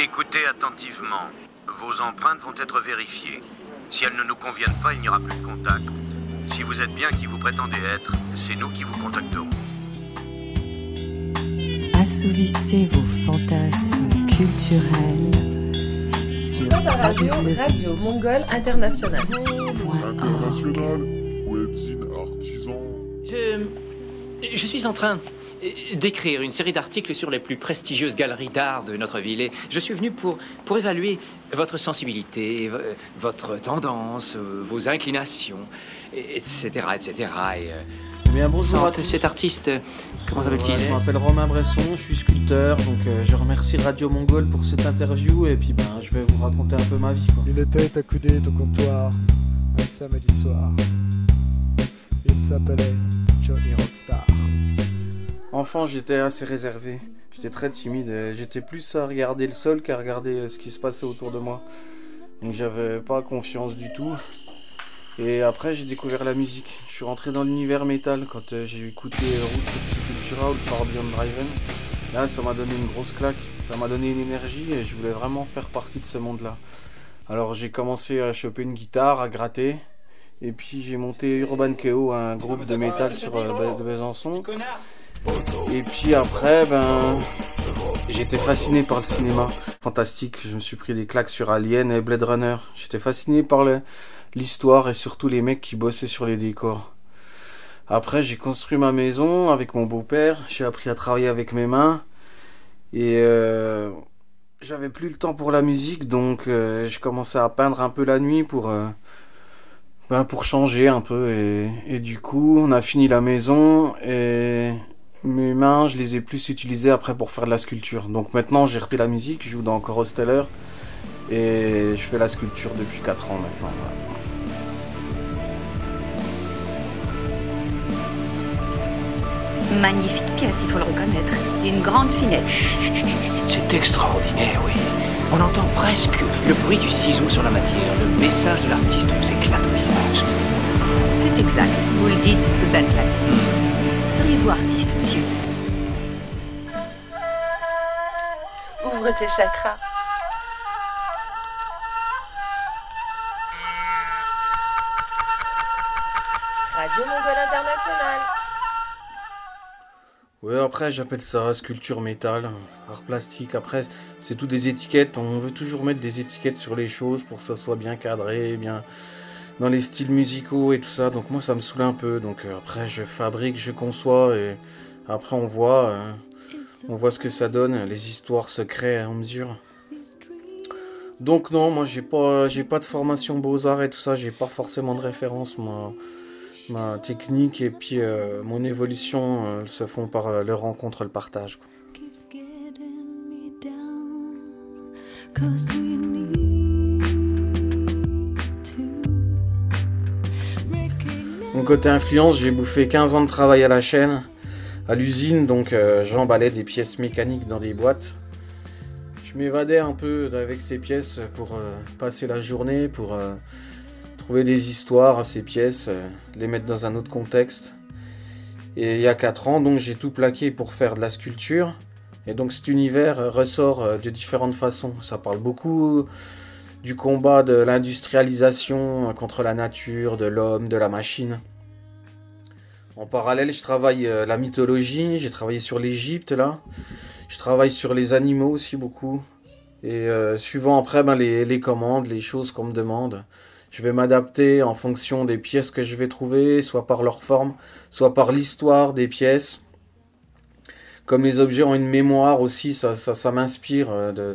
Écoutez attentivement. Vos empreintes vont être vérifiées. Si elles ne nous conviennent pas, il n'y aura plus de contact. Si vous êtes bien qui vous prétendez être, c'est nous qui vous contacterons. Assouvissez vos fantasmes culturels sur radio, radio mongole internationale. International, webzine artisan. Je, je suis en train d'écrire une série d'articles sur les plus prestigieuses galeries d'art de notre ville et je suis venu pour, pour évaluer votre sensibilité, votre tendance, euh, vos inclinations, et- etc. etc. Et, euh, Eh bien, bonjour à cet- tous. cet artiste, euh, comment s'appelle-t-il Voilà, je m'appelle Romain Bresson, je suis sculpteur, donc euh, je remercie Radio Mongol pour cette interview et puis ben je vais vous raconter un peu ma vie quoi. Il était accoudé au comptoir un samedi soir. Il s'appelait Johnny Rockstar. Enfant, j'étais assez réservé, j'étais très timide, j'étais plus à regarder le sol qu'à regarder euh, ce qui se passait autour de moi. Donc j'avais pas confiance du tout. Et après, j'ai découvert la musique. Je suis rentré dans l'univers métal quand euh, j'ai écouté euh, Route Cultura ou Far Beyond Driven. Là, ça m'a donné une grosse claque. Ça m'a donné une énergie et je voulais vraiment faire partie de ce monde-là. Alors, j'ai commencé à choper une guitare, à gratter. Et puis, j'ai monté Urban Chaos, un groupe de métal sur euh, Bas- de Besançon. Et puis après, ben, j'étais fasciné par le cinéma. Fantastique, je me suis pris des claques sur Alien et Blade Runner. J'étais fasciné par l'histoire et surtout les mecs qui bossaient sur les décors. Après, j'ai construit ma maison avec mon beau-père. J'ai appris à travailler avec mes mains. Et euh, j'avais plus le temps pour la musique, donc euh, je commençais à peindre un peu la nuit pour, euh, ben, pour changer un peu. Et, et du coup, on a fini la maison et mes mains, je les ai plus utilisées après pour faire de la sculpture. Donc maintenant, j'ai repris la musique, je joue dans Encore Steller et je fais la sculpture depuis 4 ans maintenant. Magnifique pièce, il faut le reconnaître. D'une grande finesse. C'est extraordinaire, oui. On entend presque le bruit du ciseau sur la matière. Le message de l'artiste nous éclate au visage. C'est exact. Vous le dites de belle place. Ouvre tes chakras. Radio Mongole Internationale. Ouais, après, j'appelle ça sculpture métal, art plastique. Après, c'est tout des étiquettes. On veut toujours mettre des étiquettes sur les choses pour que ça soit bien cadré, bien dans les styles musicaux et tout ça. Donc moi, ça me saoule un peu. Donc euh, après, je fabrique, je conçois et après, on voit, euh, on voit ce que ça donne. Les histoires se créent en mesure. Donc non, moi, j'ai pas, j'ai pas de formation beaux arts et tout ça. J'ai pas forcément de référence, moi ma technique et puis euh, mon évolution se font par le rencontre, le partage. Côté influence, j'ai bouffé 15 ans de travail à la chaîne, à l'usine, donc euh, j'emballais des pièces mécaniques dans des boîtes. Je m'évadais un peu avec ces pièces pour euh, passer la journée, pour euh, trouver des histoires à ces pièces, les mettre dans un autre contexte. Et il y a 4 ans, donc j'ai tout plaqué pour faire de la sculpture. Et donc cet univers ressort de différentes façons. Ça parle beaucoup du combat de l'industrialisation contre la nature, de l'homme, de la machine. En parallèle, je travaille euh, la mythologie, j'ai travaillé sur l'Égypte là. Je travaille sur les animaux aussi beaucoup. Et euh, suivant après ben, les, commandes, les choses qu'on me demande, je vais m'adapter en fonction des pièces que je vais trouver, soit par leur forme, soit par l'histoire des pièces. Comme les objets ont une mémoire aussi, ça, m'inspire euh,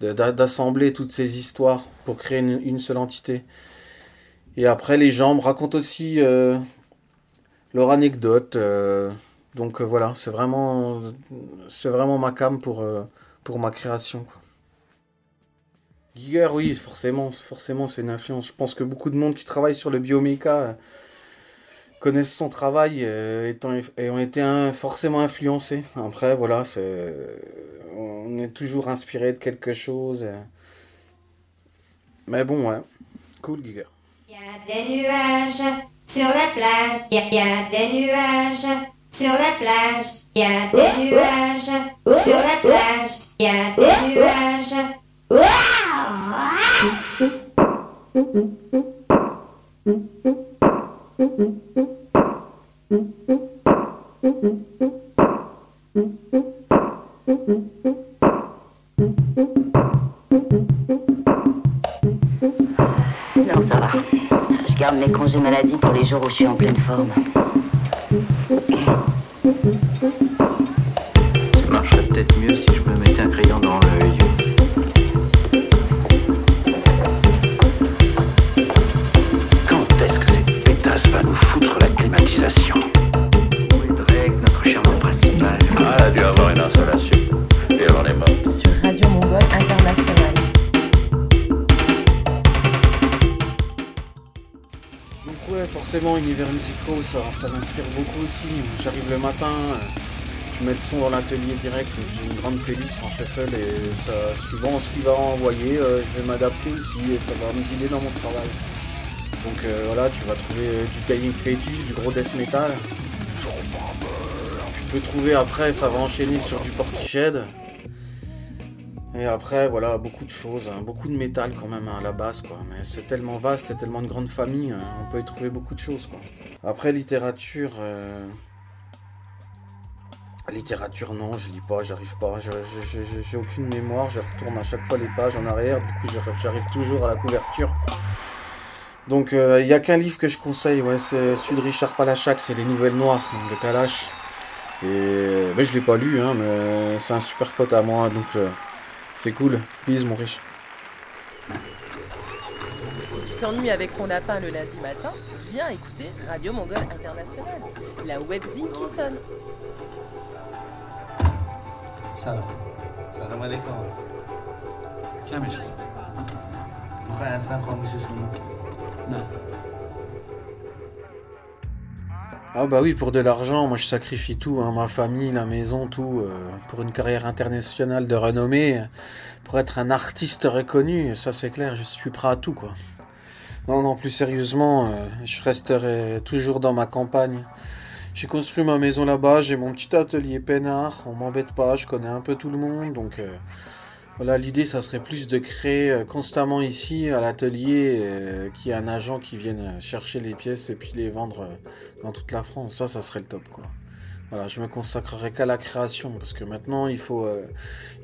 d'assembler toutes ces histoires pour créer une, seule entité. Et après, les gens me racontent aussi leur anecdote. euh, donc euh, voilà, c'est vraiment, c'est vraiment ma cam pour, euh, pour ma création. Quoi. Giger, oui, forcément, forcément, c'est une influence. Je pense que beaucoup de monde qui travaille sur le bioméca connaissent son travail et ont été hein, forcément influencés. Après, voilà, c'est, on est toujours inspiré de quelque chose. Mais bon, ouais, cool, Giger. Il y a des nuages sur la plage, il y, a des nuages. Sur la plage, il y a des nuages. Sur la plage, il y a des nuages. Non, ça va. Garde mes congés maladie pour les jours où je suis en pleine forme. Ça marcherait peut-être mieux si je me mettais un crayon dans l'œil. Forcément, univers musicaux, ça, m'inspire beaucoup aussi. J'arrive le matin, euh, je mets le son dans l'atelier direct, j'ai une grande playlist en shuffle et ça, suivant ce qu'il va envoyer, euh, je vais m'adapter aussi et ça va me guider dans mon travail. Donc euh, voilà, tu vas trouver du Dying Fetus, du gros death metal. Tu peux trouver après, ça va enchaîner sur du Portiched. Et après, voilà, beaucoup de choses, hein, beaucoup de métal quand même hein, à la base, quoi. Mais c'est tellement vaste, c'est tellement de grande famille, hein, on peut y trouver beaucoup de choses, quoi. Après, littérature... euh, Littérature, non, je lis pas, j'arrive pas. J'ai aucune mémoire, je retourne à chaque fois les pages en arrière, du coup j'arrive toujours à la couverture. Donc il n'y a qu'un livre que je conseille, ouais, c'est celui de Richard Palachak, c'est Les Nouvelles Noires de Kalash. Et ben, je l'ai pas lu, hein, mais c'est un super pote à moi, donc je- c'est cool. Please, mon riche. Si tu t'ennuies avec ton lapin le lundi matin, viens écouter Radio Mongole International, la webzine qui sonne. Salam. Salam alaikum. Tiens, mais un 5 ans, monsieur Non. Ah bah oui, pour de l'argent, moi je sacrifie tout, hein, ma famille, la maison, tout, euh, pour une carrière internationale de renommée, pour être un artiste reconnu, ça c'est clair, je suis prêt à tout quoi. Non, non, plus sérieusement, euh, je resterai toujours dans ma campagne. J'ai construit ma maison là-bas, j'ai mon petit atelier peinard, on m'embête pas, je connais un peu tout le monde, donc euh, voilà, l'idée ça serait plus de créer euh, constamment ici à l'atelier euh, qu'il y ait un agent qui vienne chercher les pièces et puis les vendre euh, dans toute la France. Ça, ça serait le top quoi. Voilà, je me consacrerai qu'à la création parce que maintenant il faut,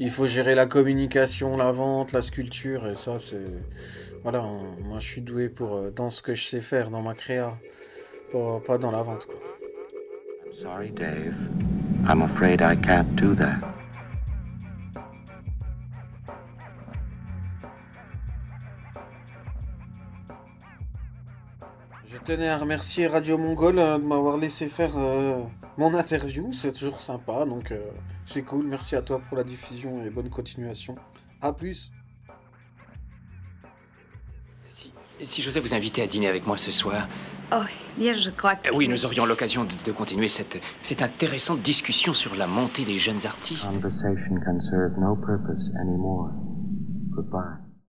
il faut gérer la communication, la vente, la sculpture et ça c'est voilà, moi je suis doué pour dans ce que je sais faire dans ma créa, pas, dans la vente quoi. Sorry, Dave. I'm afraid I can't do that. Je tenais à remercier Radio Mongol euh, de m'avoir laissé faire euh, mon interview, c'est toujours sympa, donc euh, c'est cool. Merci à toi pour la diffusion et bonne continuation. A plus. Si j'osais vous inviter à dîner avec moi ce soir, Oh, bien, je crois que... euh, oui, nous aurions l'occasion de, de continuer cette, cette intéressante discussion sur la montée des jeunes artistes. Conversation can serve no purpose anymore. Goodbye.